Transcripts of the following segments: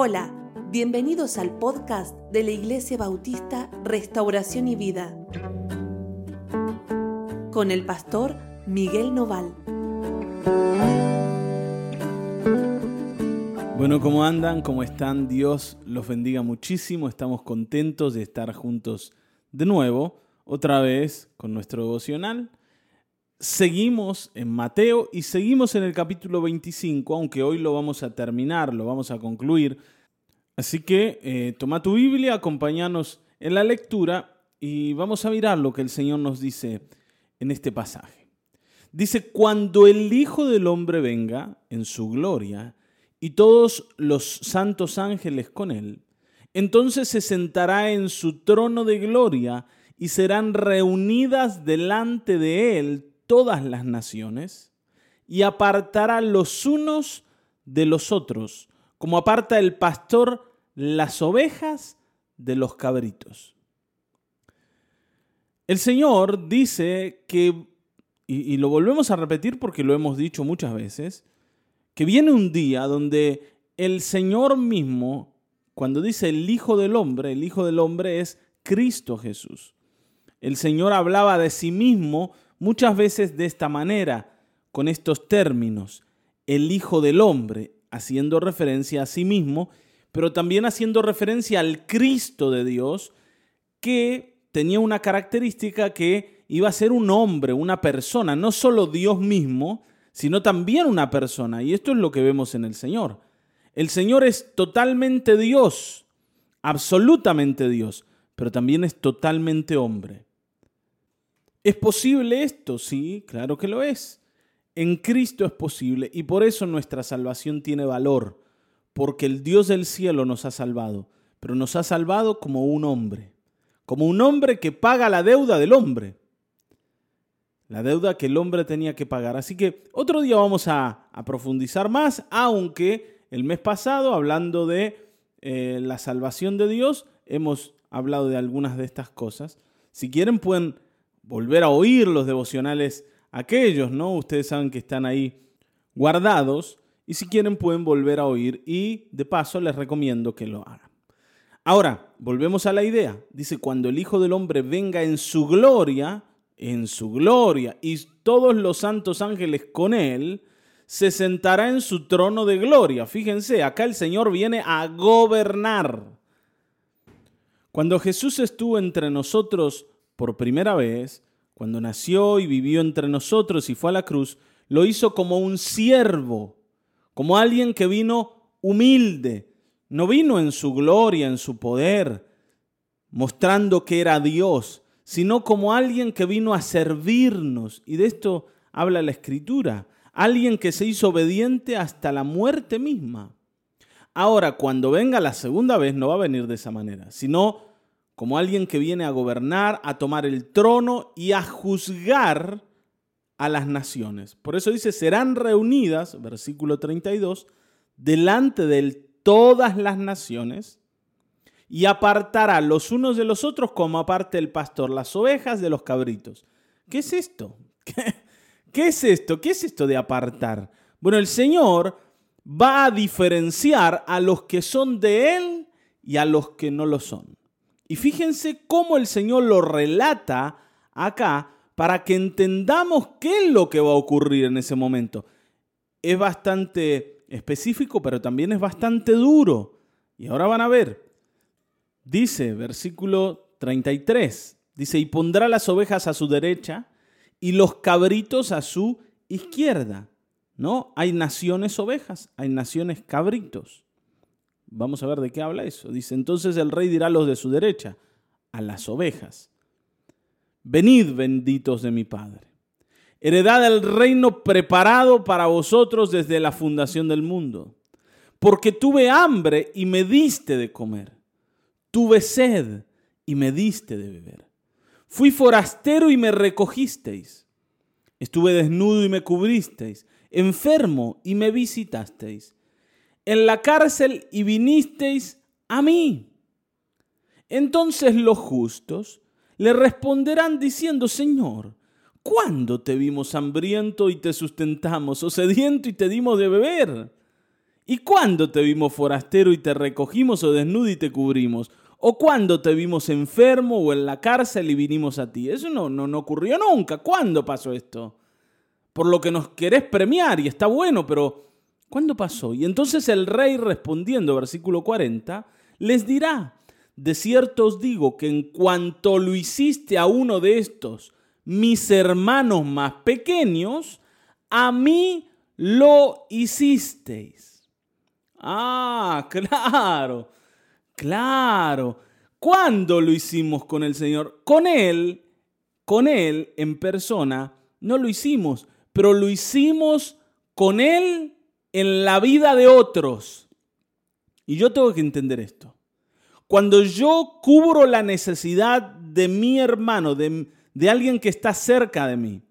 Hola, bienvenidos al podcast de la Iglesia Bautista Restauración y Vida con el pastor Miguel Noval. Bueno, ¿cómo andan? ¿Cómo están? Dios los bendiga muchísimo. Estamos contentos de estar juntos de nuevo, otra vez con nuestro devocional. Seguimos en Mateo y seguimos en el capítulo 25, aunque hoy lo vamos a terminar, lo vamos a concluir. Así que eh, toma tu Biblia, acompáñanos en la lectura y vamos a mirar lo que el Señor nos dice en este pasaje. Dice, cuando el Hijo del Hombre venga en su gloria y todos los santos ángeles con él, entonces se sentará en su trono de gloria y serán reunidas delante de él todas las naciones y apartará los unos de los otros, como aparta el pastor las ovejas de los cabritos. El Señor dice que, y, lo volvemos a repetir porque lo hemos dicho muchas veces, que viene un día donde el Señor mismo, cuando dice el Hijo del Hombre, el Hijo del Hombre es Cristo Jesús. El Señor hablaba de sí mismo muchas veces de esta manera, con estos términos, el Hijo del Hombre, haciendo referencia a sí mismo, pero también haciendo referencia al Cristo de Dios, que tenía una característica que iba a ser un hombre, una persona, no solo Dios mismo, sino también una persona. Y esto es lo que vemos en el Señor. El Señor es totalmente Dios, absolutamente Dios, pero también es totalmente hombre. ¿Es posible esto? Sí, claro que lo es. En Cristo es posible y por eso nuestra salvación tiene valor, porque el Dios del cielo nos ha salvado, pero nos ha salvado como un hombre, como un hombre que paga la deuda del hombre, la deuda que el hombre tenía que pagar. Así que otro día vamos a, profundizar más, aunque el mes pasado, hablando de eh, la salvación de Dios, hemos hablado de algunas de estas cosas. Si quieren pueden volver a oír los devocionales aquellos, ¿no? Ustedes saben que están ahí guardados y si quieren pueden volver a oír y de paso les recomiendo que lo hagan. Ahora, volvemos a la idea. Dice, cuando el Hijo del Hombre venga en su gloria, en su gloria, y todos los santos ángeles con él, se sentará en su trono de gloria. Fíjense, acá el Señor viene a gobernar. Cuando Jesús estuvo entre nosotros por primera vez, cuando nació y vivió entre nosotros y fue a la cruz, lo hizo como un siervo, como alguien que vino humilde, no vino en su gloria, en su poder, mostrando que era Dios, sino como alguien que vino a servirnos. Y de esto habla la Escritura, alguien que se hizo obediente hasta la muerte misma. Ahora, cuando venga la segunda vez, no va a venir de esa manera, sino como alguien que viene a gobernar, a tomar el trono y a juzgar a las naciones. Por eso dice, serán reunidas, versículo 32, delante de él todas las naciones y apartará los unos de los otros como aparte el pastor las ovejas de los cabritos. ¿Qué es esto? ¿Qué, ¿Qué, es esto? ¿Qué es esto de apartar? Bueno, el Señor va a diferenciar a los que son de Él y a los que no lo son. Y fíjense cómo el Señor lo relata acá para que entendamos qué es lo que va a ocurrir en ese momento. Es bastante específico, pero también es bastante duro. Y ahora van a ver. Dice, versículo 33, dice, y pondrá las ovejas a su derecha y los cabritos a su izquierda. ¿No? Hay naciones ovejas, hay naciones cabritos. Vamos a ver de qué habla eso. Dice, entonces el rey dirá a los de su derecha, a las ovejas, venid benditos de mi Padre, heredad el reino preparado para vosotros desde la fundación del mundo, porque tuve hambre y me diste de comer, tuve sed y me diste de beber, fui forastero y me recogisteis, estuve desnudo y me cubristeis, enfermo y me visitasteis en la cárcel y vinisteis a mí. Entonces los justos le responderán diciendo, Señor, ¿cuándo te vimos hambriento y te sustentamos, o sediento y te dimos de beber? ¿Y cuándo te vimos forastero y te recogimos o desnudo y te cubrimos? ¿O cuándo te vimos enfermo o en la cárcel y vinimos a ti? Eso no, no, no ocurrió nunca. ¿Cuándo pasó esto? Por lo que nos querés premiar y está bueno, pero ¿cuándo pasó? Y entonces el rey respondiendo, versículo 40, les dirá, de cierto os digo que en cuanto lo hiciste a uno de estos, mis hermanos más pequeños, a mí lo hicisteis. Ah, claro. Claro. ¿Cuándo lo hicimos con el Señor? Con Él, con Él en persona, no lo hicimos, pero lo hicimos con Él en la vida de otros. Y yo tengo que entender esto. Cuando yo cubro la necesidad de mi hermano, de, de alguien que está cerca de mí,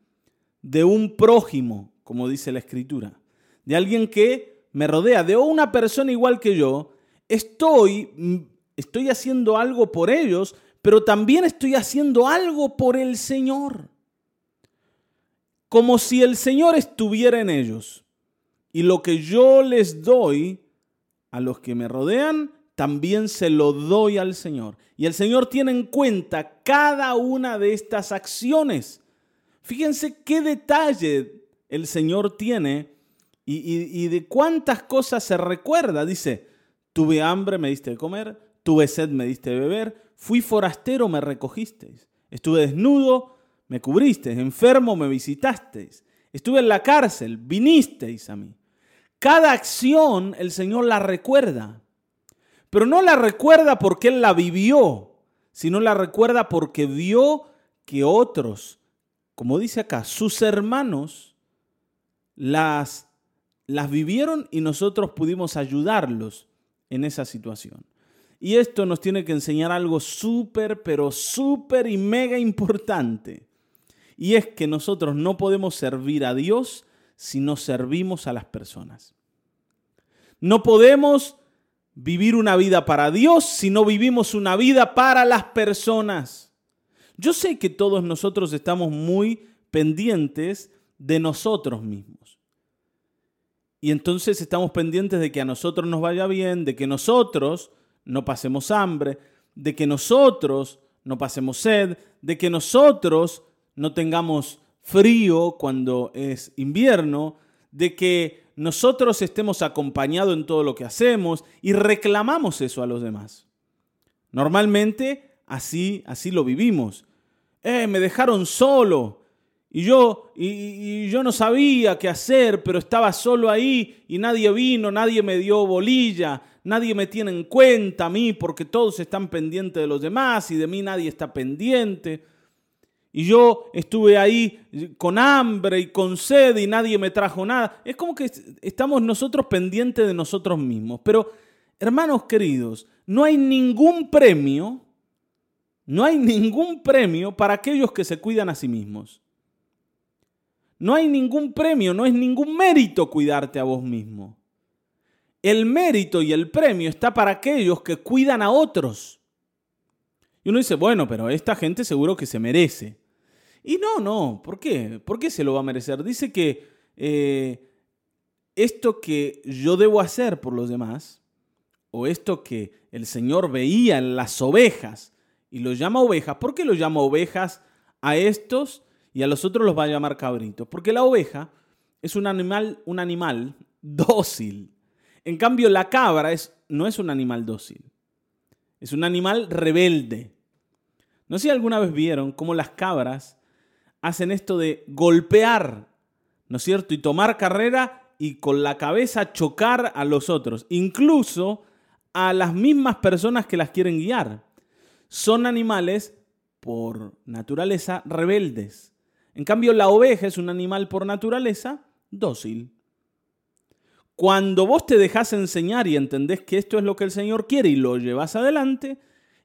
de un prójimo, como dice la escritura, de alguien que me rodea, de una persona igual que yo, estoy, mm, estoy haciendo algo por ellos, pero también estoy haciendo algo por el Señor. Como si el Señor estuviera en ellos. Y lo que yo les doy a los que me rodean, también se lo doy al Señor. Y el Señor tiene en cuenta cada una de estas acciones. Fíjense qué detalle el Señor tiene y, de cuántas cosas se recuerda. Dice, Tuve hambre, me diste de comer, tuve sed, me diste de beber, fui forastero, me recogisteis. Estuve desnudo, me cubristeis, enfermo, me visitasteis. Estuve en la cárcel, vinisteis a mí. Cada acción el Señor la recuerda, pero no la recuerda porque Él la vivió, sino la recuerda porque vio que otros, como dice acá, sus hermanos, las, las vivieron y nosotros pudimos ayudarlos en esa situación. Y esto nos tiene que enseñar algo súper, pero súper y mega importante. Y es que nosotros no podemos servir a Dios si no servimos a las personas. No podemos vivir una vida para Dios si no vivimos una vida para las personas. Yo sé que todos nosotros estamos muy pendientes de nosotros mismos. Y entonces estamos pendientes de que a nosotros nos vaya bien, de que nosotros no pasemos hambre, de que nosotros no pasemos sed, de que nosotros no tengamos frío cuando es invierno, de que nosotros estemos acompañados en todo lo que hacemos y reclamamos eso a los demás. Normalmente así, así lo vivimos. Eh, me dejaron solo. Y yo, y, yo no sabía qué hacer, pero estaba solo ahí y nadie vino, nadie me dio bolilla, nadie me tiene en cuenta a mí porque todos están pendientes de los demás y de mí nadie está pendiente. Y yo estuve ahí con hambre y con sed y nadie me trajo nada. Es como que estamos nosotros pendientes de nosotros mismos. Pero, hermanos queridos, no hay ningún premio, no hay ningún premio para aquellos que se cuidan a sí mismos. No hay ningún premio, no es ningún mérito cuidarte a vos mismo. El mérito y el premio está para aquellos que cuidan a otros. Y uno dice, bueno, pero esta gente seguro que se merece. Y no, no, ¿por qué? ¿Por qué se lo va a merecer? Dice que eh, esto que yo debo hacer por los demás, o esto que el Señor veía en las ovejas, y lo llama ovejas, ¿por qué lo llama ovejas a estos y a los otros los va a llamar cabritos. Porque la oveja es un animal, un animal dócil. En cambio, la cabra es, no es un animal dócil. Es un animal rebelde. No sé si alguna vez vieron cómo las cabras hacen esto de golpear, ¿no es cierto? Y tomar carrera y con la cabeza chocar a los otros, incluso a las mismas personas que las quieren guiar. Son animales, por naturaleza, rebeldes. En cambio, la oveja es un animal por naturaleza dócil. Cuando vos te dejas enseñar y entendés que esto es lo que el Señor quiere y lo llevas adelante,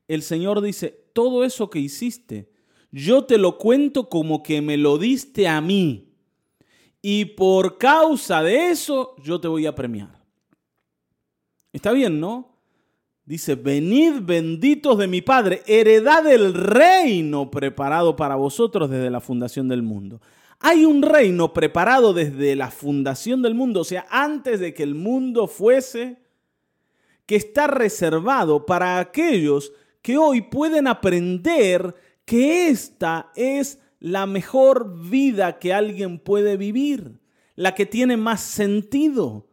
el Señor dice, todo eso que hiciste, yo te lo cuento como que me lo diste a mí. Y por causa de eso, yo te voy a premiar. Está bien, ¿no? Dice, venid benditos de mi Padre, heredad del reino preparado para vosotros desde la fundación del mundo. Hay un reino preparado desde la fundación del mundo, o sea, antes de que el mundo fuese, que está reservado para aquellos que hoy pueden aprender que esta es la mejor vida que alguien puede vivir, la que tiene más sentido.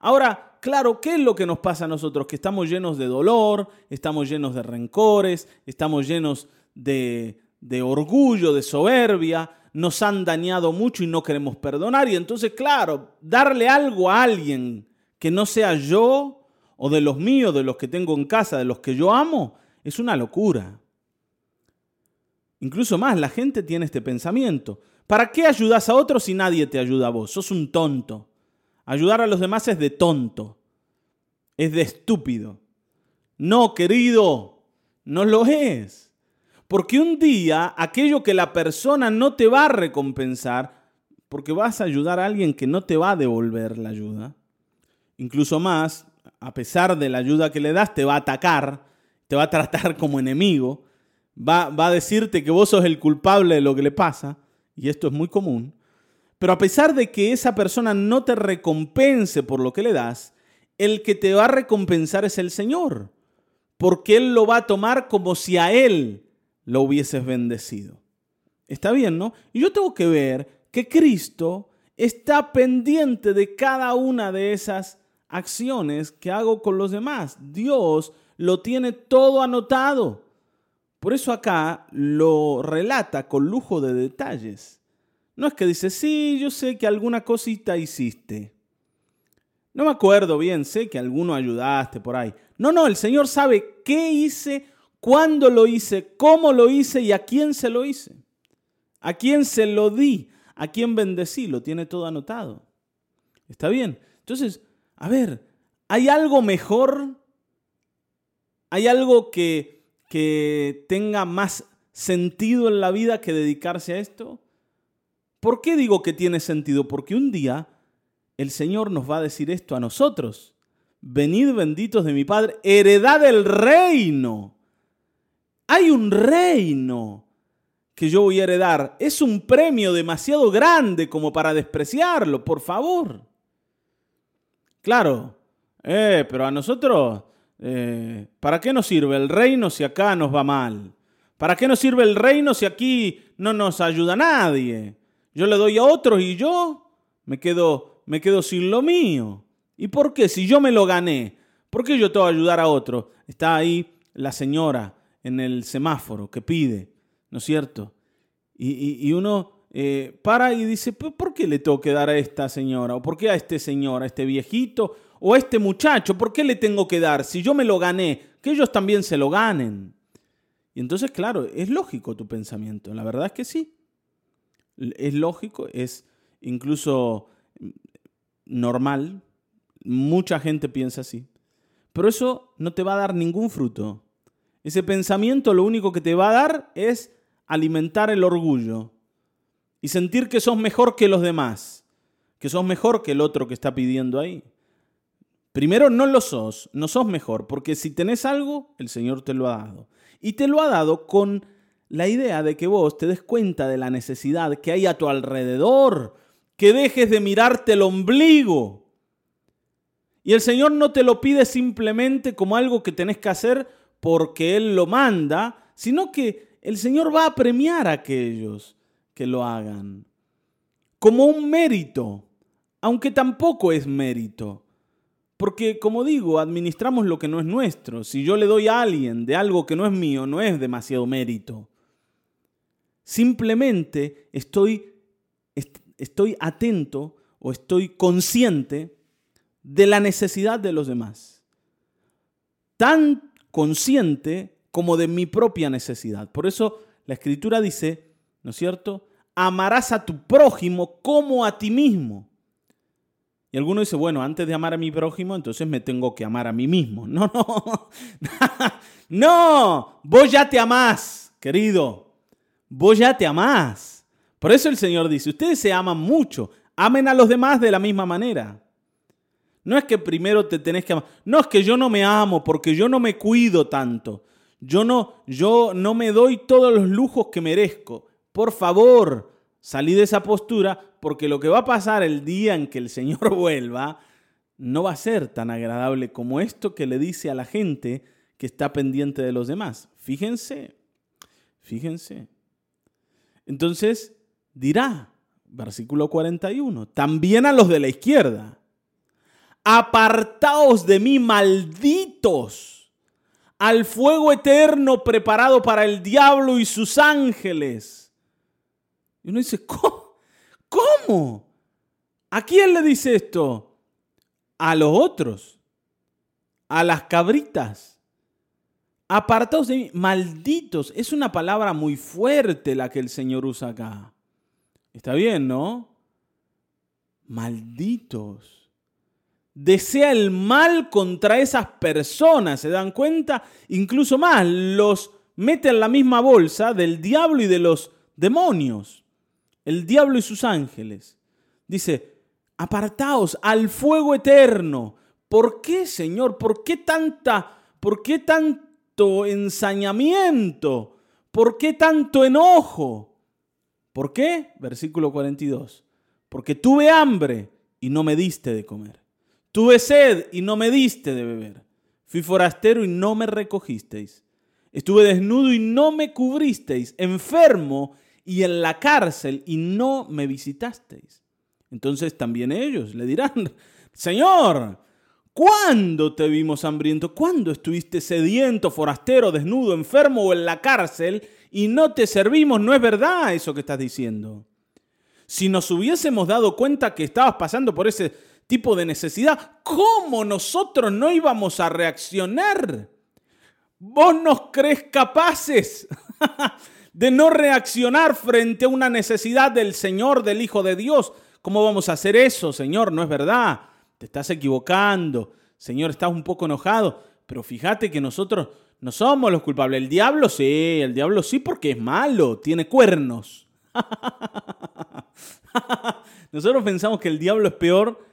Ahora, claro, ¿qué es lo que nos pasa a nosotros? Que estamos llenos de dolor, estamos llenos de rencores, estamos llenos de, de orgullo, de soberbia, nos han dañado mucho y no queremos perdonar. Y entonces, claro, darle algo a alguien que no sea yo o de los míos, de los que tengo en casa, de los que yo amo, es una locura. Incluso más, la gente tiene este pensamiento. ¿Para qué ayudas a otros si nadie te ayuda a vos? Sos un tonto. Ayudar a los demás es de tonto. Es de estúpido. No, querido, no lo es. Porque un día aquello que la persona no te va a recompensar, porque vas a ayudar a alguien que no te va a devolver la ayuda, incluso más, a pesar de la ayuda que le das, te va a atacar, te va a tratar como enemigo, va, va a decirte que vos sos el culpable de lo que le pasa, y esto es muy común, pero a pesar de que esa persona no te recompense por lo que le das, el que te va a recompensar es el Señor, porque Él lo va a tomar como si a Él lo hubieses bendecido. Está bien, ¿no? Y yo tengo que ver que Cristo está pendiente de cada una de esas acciones que hago con los demás. Dios lo tiene todo anotado. Por eso acá lo relata con lujo de detalles. No es que dice, sí, yo sé que alguna cosita hiciste. No me acuerdo bien, sé que alguno ayudaste por ahí. No, no, el Señor sabe qué hice cuándo lo hice, cómo lo hice y a quién se lo hice. A quién se lo di, a quién bendecí, lo tiene todo anotado. ¿Está bien? Entonces, a ver, ¿hay algo mejor? ¿Hay algo que, que tenga más sentido en la vida que dedicarse a esto? ¿Por qué digo que tiene sentido? Porque un día el Señor nos va a decir esto a nosotros. Venid benditos de mi Padre, heredad del reino hay un reino que yo voy a heredar. Es un premio demasiado grande como para despreciarlo, por favor. Claro, eh, pero a nosotros, eh, ¿para qué nos sirve el reino si acá nos va mal? ¿Para qué nos sirve el reino si aquí no nos ayuda nadie? Yo le doy a otros y yo me quedo, me quedo sin lo mío. ¿Y por qué? Si yo me lo gané, ¿por qué yo tengo ayudar a otro? Está ahí la señora en el semáforo que pide, ¿no es cierto? Y, uno eh, para y dice, ¿por qué le tengo que dar a esta señora? ¿O por qué a este señor, a este viejito? ¿O este muchacho? ¿Por qué le tengo que dar? Si yo me lo gané, que ellos también se lo ganen. Y entonces, claro, es lógico tu pensamiento. La verdad es que sí. Es lógico, es incluso normal. Mucha gente piensa así. Pero eso no te va a dar ningún fruto. Ese pensamiento lo único que te va a dar es alimentar el orgullo y sentir que sos mejor que los demás, que sos mejor que el otro que está pidiendo ahí. Primero, no lo sos, no sos mejor, porque si tenés algo, el Señor te lo ha dado. Y te lo ha dado con la idea de que vos te des cuenta de la necesidad que hay a tu alrededor, que dejes de mirarte el ombligo. Y el Señor no te lo pide simplemente como algo que tenés que hacer porque Él lo manda, sino que el Señor va a premiar a aquellos que lo hagan. Como un mérito, aunque tampoco es mérito. Porque, como digo, administramos lo que no es nuestro. Si yo le doy a alguien de algo que no es mío, no es demasiado mérito. Simplemente estoy, estoy atento o estoy consciente de la necesidad de los demás. Tan consciente como de mi propia necesidad. Por eso la escritura dice, ¿no es cierto? Amarás a tu prójimo como a ti mismo. Y alguno dice, bueno, antes de amar a mi prójimo, entonces me tengo que amar a mí mismo. No, no. no, vos ya te amás, querido. Vos ya te amás. Por eso el Señor dice, ustedes se aman mucho, amen a los demás de la misma manera. No es que primero te tenés que amar. No es que yo no me amo porque yo no me cuido tanto. Yo no, yo no me doy todos los lujos que merezco. Por favor, salí de esa postura porque lo que va a pasar el día en que el Señor vuelva no va a ser tan agradable como esto que le dice a la gente que está pendiente de los demás. Fíjense, fíjense. Entonces dirá, versículo 41, también a los de la izquierda, apartaos de mí, malditos, al fuego eterno preparado para el diablo y sus ángeles. Y uno dice, ¿cómo? ¿Cómo? ¿A quién le dice esto? A los otros, a las cabritas Apartados de mí, malditos. Es una palabra muy fuerte la que el Señor usa acá. Está bien, ¿no? Malditos. Desea el mal contra esas personas, ¿se dan cuenta? Incluso más, los mete en la misma bolsa del diablo y de los demonios. El diablo y sus ángeles. Dice, apartaos al fuego eterno. ¿Por qué, Señor? ¿Por qué tanta, por qué tan ensañamiento? ¿Por qué tanto enojo? ¿Por qué? Versículo 42. Porque tuve hambre y no me diste de comer. Tuve sed y no me diste de beber. Fui forastero y no me recogisteis. Estuve desnudo y no me cubristeis. Enfermo y en la cárcel y no me visitasteis. Entonces también ellos le dirán, Señor, ¿Cuándo te vimos hambriento? ¿Cuándo estuviste sediento, forastero, desnudo, enfermo o en la cárcel y no te servimos? No es verdad eso que estás diciendo. Si nos hubiésemos dado cuenta que estabas pasando por ese tipo de necesidad, ¿cómo nosotros no íbamos a reaccionar? ¿Vos nos crees capaces de no reaccionar frente a una necesidad del Señor, del Hijo de Dios? ¿Cómo vamos a hacer eso, Señor? No es verdad te estás equivocando, Señor, estás un poco enojado, pero fíjate que nosotros no somos los culpables. El diablo sí, el diablo sí porque es malo, tiene cuernos. nosotros pensamos que el diablo es peor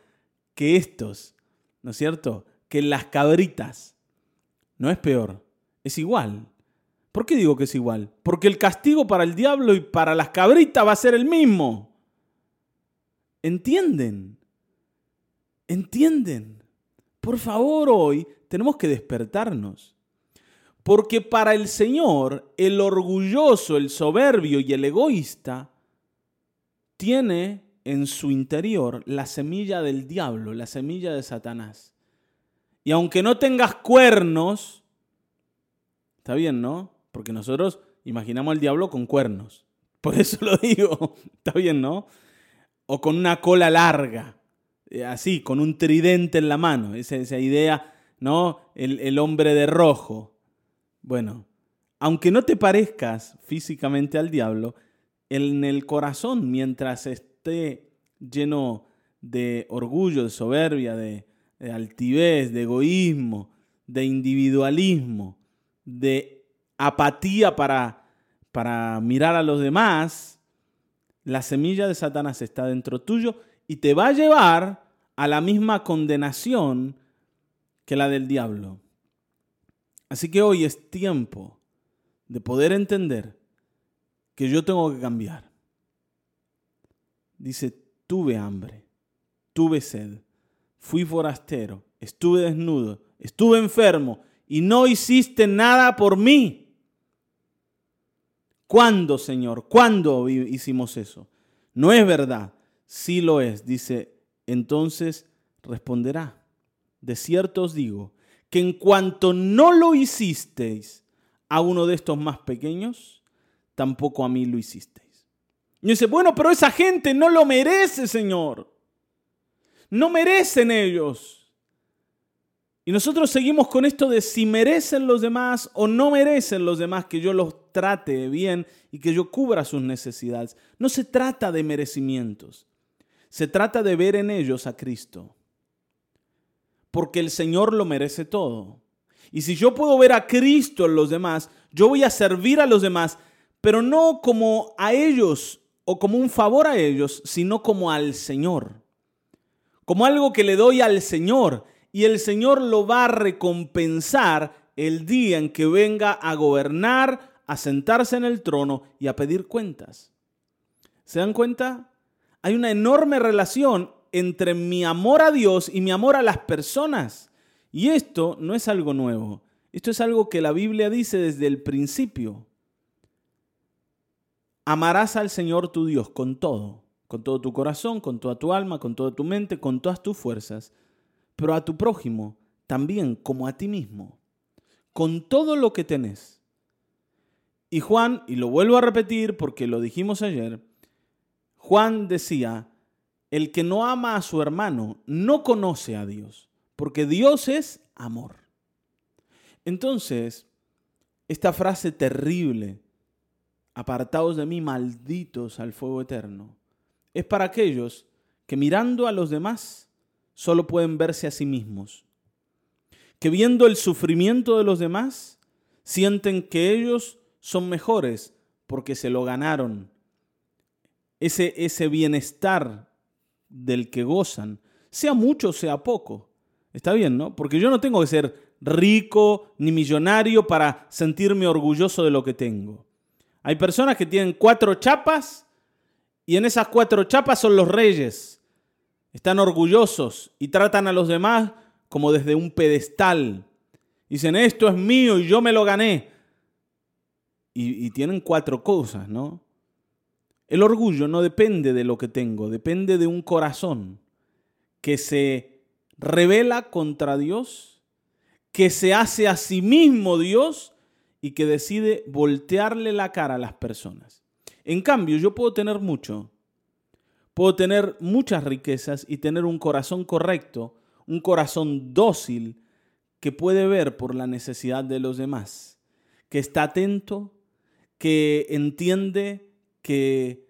que estos, ¿no es cierto? Que las cabritas. No es peor, es igual. ¿Por qué digo que es igual? Porque el castigo para el diablo y para las cabritas va a ser el mismo. ¿Entienden? ¿Entienden? Por favor, hoy tenemos que despertarnos. Porque para el Señor, el orgulloso, el soberbio y el egoísta tiene en su interior la semilla del diablo, la semilla de Satanás. Y aunque no tengas cuernos, está bien, ¿no? Porque nosotros imaginamos al diablo con cuernos. Por eso lo digo, está bien, ¿no? O con una cola larga. Eh, así, con un tridente en la mano, esa, esa idea, ¿no? El, hombre de rojo. Bueno, aunque no te parezcas físicamente al diablo, en el corazón, mientras esté lleno de orgullo, de soberbia, de, altivez, de egoísmo, de individualismo, de apatía para, para mirar a los demás, la semilla de Satanás está dentro tuyo y te va a llevar a la misma condenación que la del diablo. Así que hoy es tiempo de poder entender que yo tengo que cambiar. Dice, tuve hambre, tuve sed, fui forastero, estuve desnudo, estuve enfermo y no hiciste nada por mí. ¿Cuándo, Señor? ¿Cuándo hicimos eso? No es verdad. Sí lo es, dice entonces responderá, de cierto os digo, que en cuanto no lo hicisteis a uno de estos más pequeños, tampoco a mí lo hicisteis. Y dice, bueno, pero esa gente no lo merece, Señor. No merecen ellos. Y nosotros seguimos con esto de si merecen los demás o no merecen los demás que yo los trate bien y que yo cubra sus necesidades. No se trata de merecimientos. Se trata de ver en ellos a Cristo. Porque el Señor lo merece todo. Y si yo puedo ver a Cristo en los demás, yo voy a servir a los demás, pero no como a ellos o como un favor a ellos, sino como al Señor. Como algo que le doy al Señor. Y el Señor lo va a recompensar el día en que venga a gobernar, a sentarse en el trono y a pedir cuentas. ¿Se dan cuenta? Hay una enorme relación entre mi amor a Dios y mi amor a las personas. Y esto no es algo nuevo. Esto es algo que la Biblia dice desde el principio. Amarás al Señor tu Dios con todo, con todo tu corazón, con toda tu alma, con toda tu mente, con todas tus fuerzas, pero a tu prójimo también como a ti mismo, con todo lo que tenés. Y Juan, y lo vuelvo a repetir porque lo dijimos ayer, Juan decía, el que no ama a su hermano no conoce a Dios, porque Dios es amor. Entonces, esta frase terrible, apartados de mí, malditos al fuego eterno, es para aquellos que mirando a los demás solo pueden verse a sí mismos, que viendo el sufrimiento de los demás sienten que ellos son mejores porque se lo ganaron. Ese, ese bienestar del que gozan, sea mucho, sea poco. Está bien, ¿no? Porque yo no tengo que ser rico ni millonario para sentirme orgulloso de lo que tengo. Hay personas que tienen cuatro chapas y en esas cuatro chapas son los reyes. Están orgullosos y tratan a los demás como desde un pedestal. Dicen, esto es mío y yo me lo gané. Y, y tienen cuatro cosas, ¿no? El orgullo no depende de lo que tengo, depende de un corazón que se revela contra Dios, que se hace a sí mismo Dios y que decide voltearle la cara a las personas. En cambio, yo puedo tener mucho, puedo tener muchas riquezas y tener un corazón correcto, un corazón dócil que puede ver por la necesidad de los demás, que está atento, que entiende que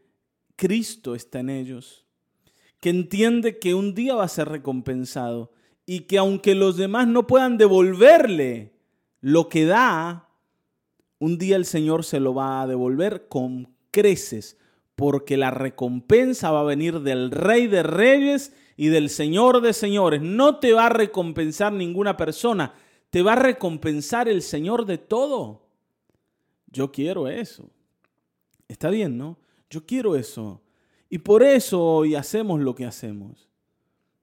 Cristo está en ellos, que entiende que un día va a ser recompensado y que aunque los demás no puedan devolverle lo que da, un día el Señor se lo va a devolver con creces, porque la recompensa va a venir del Rey de Reyes y del Señor de Señores. No te va a recompensar ninguna persona, te va a recompensar el Señor de todo. Yo quiero eso. Está bien, ¿no? Yo quiero eso. Y por eso hoy hacemos lo que hacemos.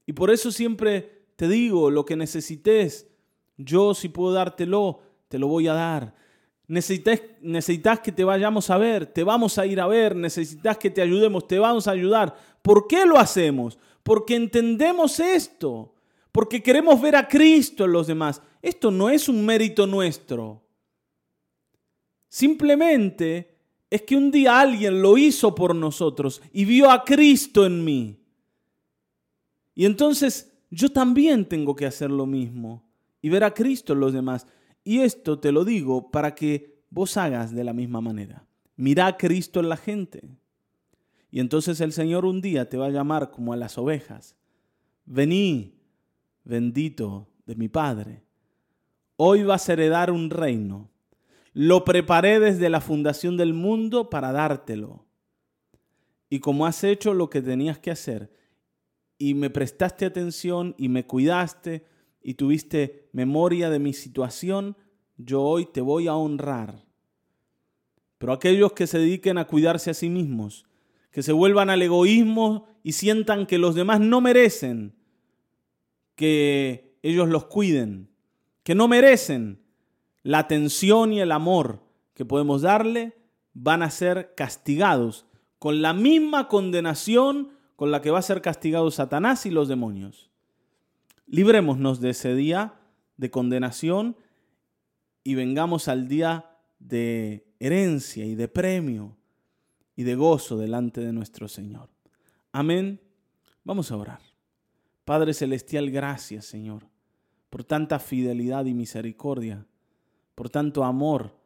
Y por eso siempre te digo, lo que necesites, yo si puedo dártelo, te lo voy a dar. Necesitas, que te vayamos a ver, te vamos a ir a ver, necesitas que te ayudemos, te vamos a ayudar. ¿Por qué lo hacemos? Porque entendemos esto, porque queremos ver a Cristo en los demás. Esto no es un mérito nuestro. Simplemente es que un día alguien lo hizo por nosotros y vio a Cristo en mí. Y entonces yo también tengo que hacer lo mismo y ver a Cristo en los demás. Y esto te lo digo para que vos hagas de la misma manera. Mira a Cristo en la gente. Y entonces el Señor un día te va a llamar como a las ovejas. Vení, bendito de mi Padre. Hoy vas a heredar un reino lo preparé desde la fundación del mundo para dártelo. Y como has hecho lo que tenías que hacer, y me prestaste atención y me cuidaste y tuviste memoria de mi situación, yo hoy te voy a honrar. Pero aquellos que se dediquen a cuidarse a sí mismos, que se vuelvan al egoísmo y sientan que los demás no merecen que ellos los cuiden, que no merecen la atención y el amor que podemos darle van a ser castigados con la misma condenación con la que va a ser castigado Satanás y los demonios. Librémonos de ese día de condenación y vengamos al día de herencia y de premio y de gozo delante de nuestro Señor. Amén. Vamos a orar. Padre Celestial, gracias Señor por tanta fidelidad y misericordia por tanto amor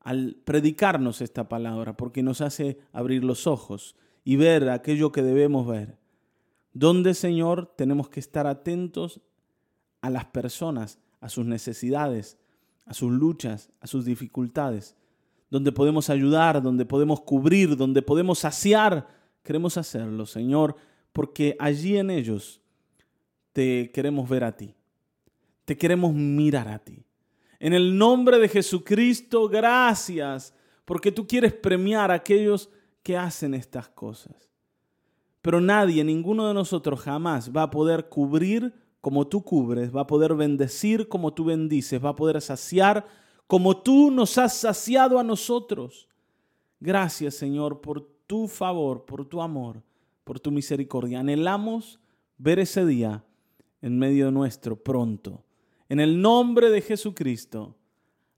al predicarnos esta palabra, porque nos hace abrir los ojos y ver aquello que debemos ver. ¿Dónde, Señor, tenemos que estar atentos a las personas, a sus necesidades, a sus luchas, a sus dificultades? Donde podemos ayudar, donde podemos cubrir, donde podemos saciar, queremos hacerlo, Señor, porque allí en ellos te queremos ver a ti, te queremos mirar a ti. En el nombre de Jesucristo, gracias, porque tú quieres premiar a aquellos que hacen estas cosas. Pero nadie, ninguno de nosotros jamás va a poder cubrir como tú cubres, va a poder bendecir como tú bendices, va a poder saciar como tú nos has saciado a nosotros. Gracias Señor por tu favor, por tu amor, por tu misericordia. Anhelamos ver ese día en medio nuestro pronto. En el nombre de Jesucristo.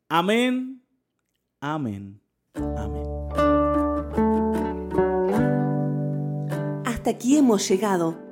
Amén, amén, amén. Hasta aquí hemos llegado.